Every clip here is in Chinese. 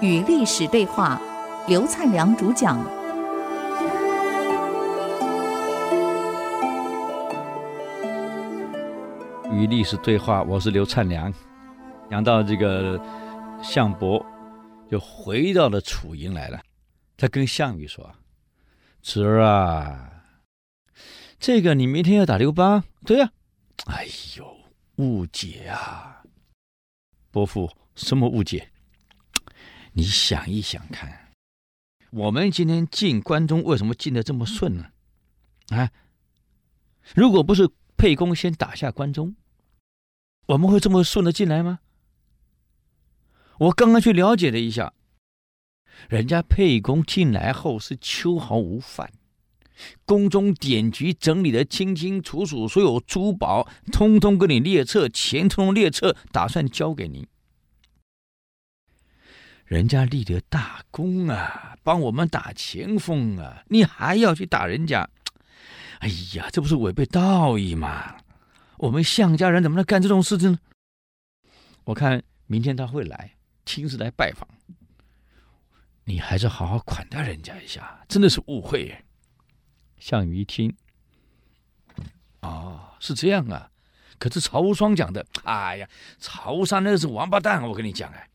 与历史对话，刘灿良主讲。与历史对话，我是刘灿良。讲到这个项伯，就回到了楚营来了。他跟项羽说：“侄儿啊，这个你明天要打刘邦，对呀？哎呦，误解啊！伯父，什么误解？你想一想看，我们今天进关中为什么进的这么顺呢？啊，如果不是沛公先打下关中，我们会这么顺的进来吗？我刚刚去了解了一下。”人家沛公进来后是秋毫无犯，宫中典局整理得清清楚楚，所有珠宝通通给你列册，钱通通列册，打算交给您。人家立的大功啊，帮我们打前锋啊，你还要去打人家？哎呀，这不是违背道义吗？我们项家人怎么能干这种事情呢？我看明天他会来，亲自来拜访。你还是好好款待人家一下，真的是误会。项羽一听，啊、哦，是这样啊。可是曹无双讲的，哎呀，曹无伤那是王八蛋，我跟你讲哎。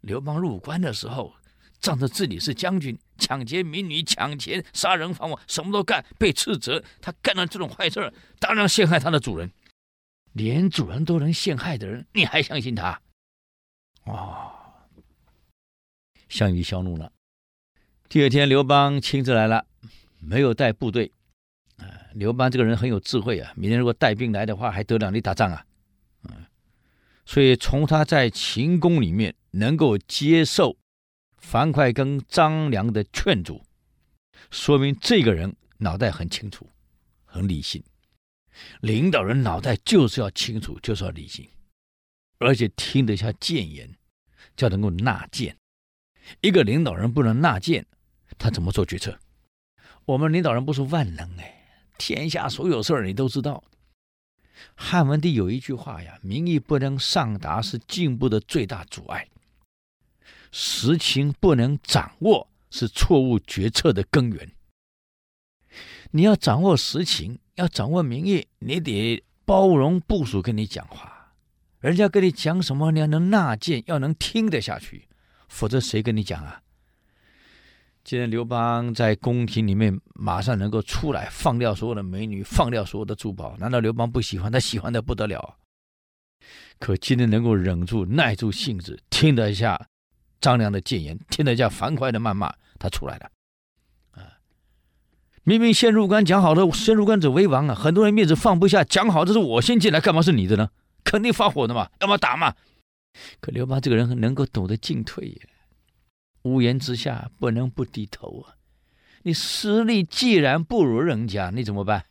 刘邦入关的时候，仗着自己是将军，抢劫民女、抢钱、杀人放火，什么都干，被斥责。他干了这种坏事，当然陷害他的主人。连主人都能陷害的人，你还相信他？哦。项羽消怒了。第二天，刘邦亲自来了，没有带部队。啊，刘邦这个人很有智慧啊，明天如果带兵来的话，还得了你打仗啊？嗯，所以从他在秦宫里面能够接受樊哙跟张良的劝阻，说明这个人脑袋很清楚，很理性。领导人脑袋就是要清楚，就是要理性，而且听得下谏言，叫能够纳谏。一个领导人不能纳谏，他怎么做决策？我们领导人不是万能哎，天下所有事儿你都知道。汉文帝有一句话呀：“民意不能上达是进步的最大阻碍；实情不能掌握是错误决策的根源。”你要掌握实情，要掌握民意，你得包容部署跟你讲话，人家跟你讲什么，你要能纳谏，要能听得下去。否则谁跟你讲啊？既然刘邦在宫廷里面马上能够出来放掉所有的美女，放掉所有的珠宝，难道刘邦不喜欢？他喜欢的不得了。可今天能够忍住、耐住性子，听得下张良的谏言，听得下樊哙的谩骂，他出来了。啊，明明先入关讲好的，先入关者为王啊！很多人面子放不下，讲好这是我先进来，干嘛是你的呢？肯定发火的嘛，要么打嘛。可刘邦这个人能够懂得进退呀，屋檐之下不能不低头啊！你实力既然不如人家，你怎么办？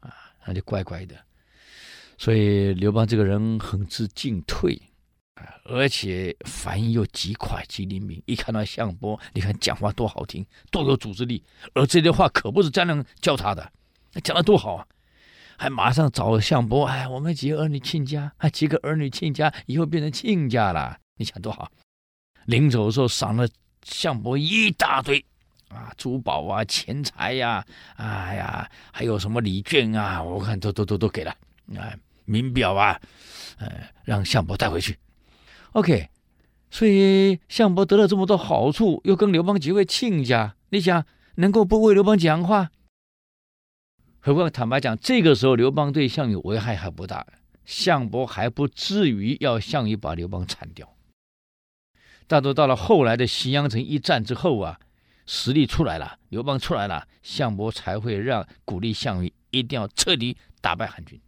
啊，那就乖乖的。所以刘邦这个人很知进退啊，而且反应又极快极灵敏。一看到项伯，你看讲话多好听，多有组织力。而这些话可不是张良教他的，那讲的多好啊！还马上找项伯，哎，我们几个儿女亲家，还几个儿女亲家，以后变成亲家了，你想多好！临走的时候赏了项伯一大堆啊，珠宝啊，钱财呀、啊，哎呀，还有什么礼券啊，我看都都都都给了，啊，名表啊，呃，让项伯带回去。OK，所以项伯得了这么多好处，又跟刘邦结为亲家，你想能够不为刘邦讲话？何况坦白讲，这个时候刘邦对项羽危害还不大，项伯还不至于要项羽把刘邦铲掉。但都到了后来的荥阳城一战之后啊，实力出来了，刘邦出来了，项伯才会让鼓励项羽一定要彻底打败韩军。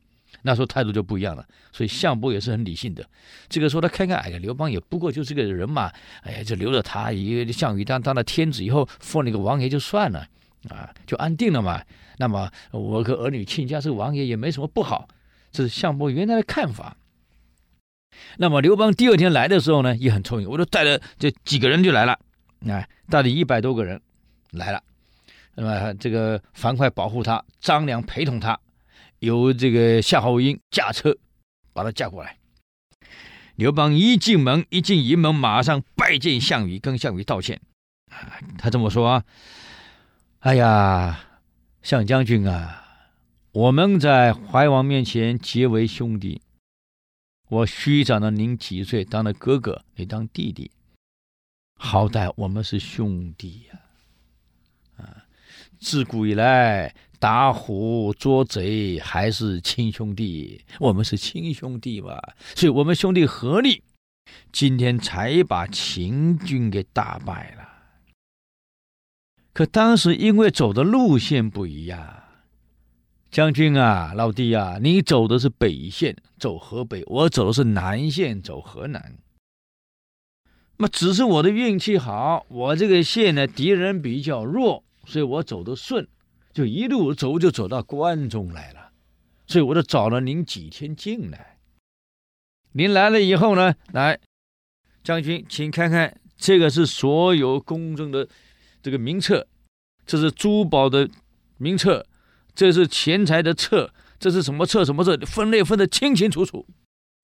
那时候态度就不一样了，所以项伯也是很理性的。这个时候他看看，哎呀，刘邦也不过就是个人嘛，哎呀，就留着他，一个项羽当当了天子以后，封了个王爷就算了。啊，就安定了嘛。那么我和儿女亲家是王爷也没什么不好，这是项伯原来的看法。那么刘邦第二天来的时候呢，也很聪明，我都带了这几个人就来了，啊，带了一百多个人来了。那么这个樊哙保护他，张良陪同他，由这个夏侯婴驾车把他驾过来。刘邦一进门，一进营门，马上拜见项羽，跟项羽道歉。他这么说啊：“哎呀，项将军啊，我们在怀王面前结为兄弟。我虚长了您几岁，当了哥哥，你当弟弟，好歹我们是兄弟呀！啊，自古以来。”打虎捉贼还是亲兄弟，我们是亲兄弟嘛，所以我们兄弟合力，今天才把秦军给打败了。可当时因为走的路线不一样，将军啊，老弟啊，你走的是北线，走河北；我走的是南线，走河南。那只是我的运气好，我这个线呢，敌人比较弱，所以我走得顺。就一路走，就走到关中来了，所以我就找了您几天进来。您来了以后呢，来，将军，请看看，这个是所有宫中的这个名册，这是珠宝的名册，这是钱财的册，这是什么册？什么册？分类分得清清楚楚，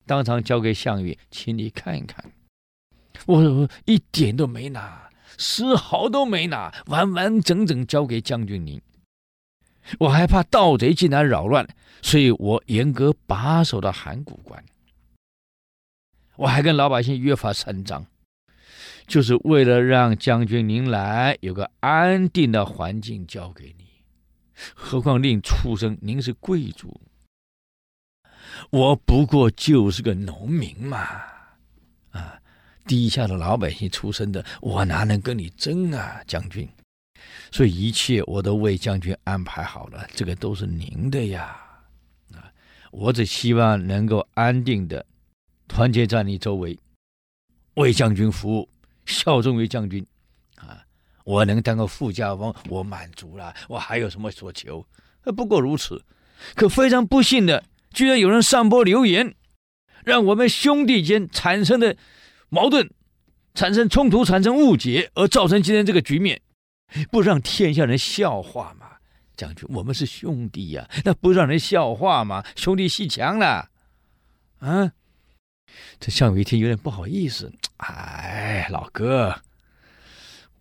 当场交给项羽，请你看一看。我一点都没拿，丝毫都没拿，完完整整交给将军您。我还怕盗贼进来扰乱，所以我严格把守到函谷关。我还跟老百姓约法三章，就是为了让将军您来有个安定的环境交给你。何况令出生，您是贵族，我不过就是个农民嘛，啊，地下的老百姓出身的，我哪能跟你争啊，将军？所以一切我都为将军安排好了，这个都是您的呀，啊！我只希望能够安定的团结在你周围，为将军服务，效忠于将军，啊！我能当个富家翁，我满足了，我还有什么所求？不过如此。可非常不幸的，居然有人上播流言，让我们兄弟间产生的矛盾、产生冲突、产生误解，而造成今天这个局面。不让天下人笑话吗？将军，我们是兄弟呀，那不让人笑话吗？兄弟鬩墙了，啊！这项羽一听有点不好意思，哎，老哥，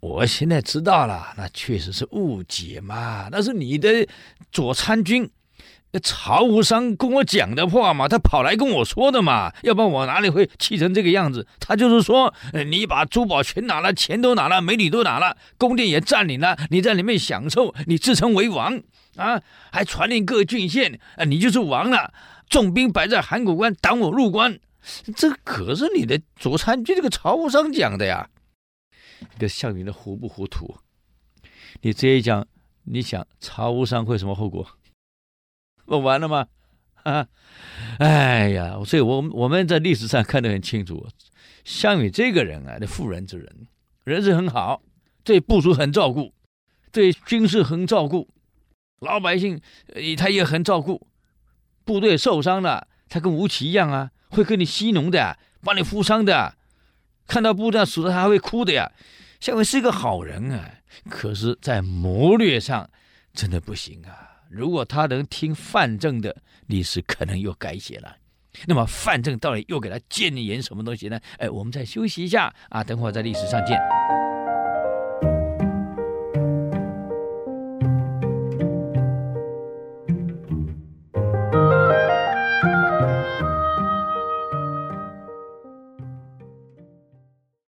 我现在知道了，那确实是误解嘛，那是你的左参军。曹无伤跟我讲的话嘛，他跑来跟我说的嘛，要不然我哪里会气成这个样子？他就是说，你把珠宝全拿了，钱都拿了，美女都拿了，宫殿也占领了，你在里面享受，你自称为王啊，还传令各郡县，啊，你就是王了。重兵摆在函谷关，挡我入关，这可是你的左参军这个曹无伤讲的呀。这项羽的糊不糊涂？你这一讲，你想曹无伤会什么后果？不完了吗？啊，哎呀，所以我我们在历史上看得很清楚，项羽这个人啊，那妇人之仁，人是很好，对部属很照顾，对军事很照顾，老百姓他也很照顾，部队受伤了，他跟吴起一样啊，会跟你息农的，帮你扶伤的，看到部队死了他还会哭的呀。项羽是一个好人啊，可是，在谋略上真的不行啊。如果他能听范正的，历史可能又改写了。那么范正到底又给他建言什么东西呢？哎，我们再休息一下啊，等会儿在历史上见。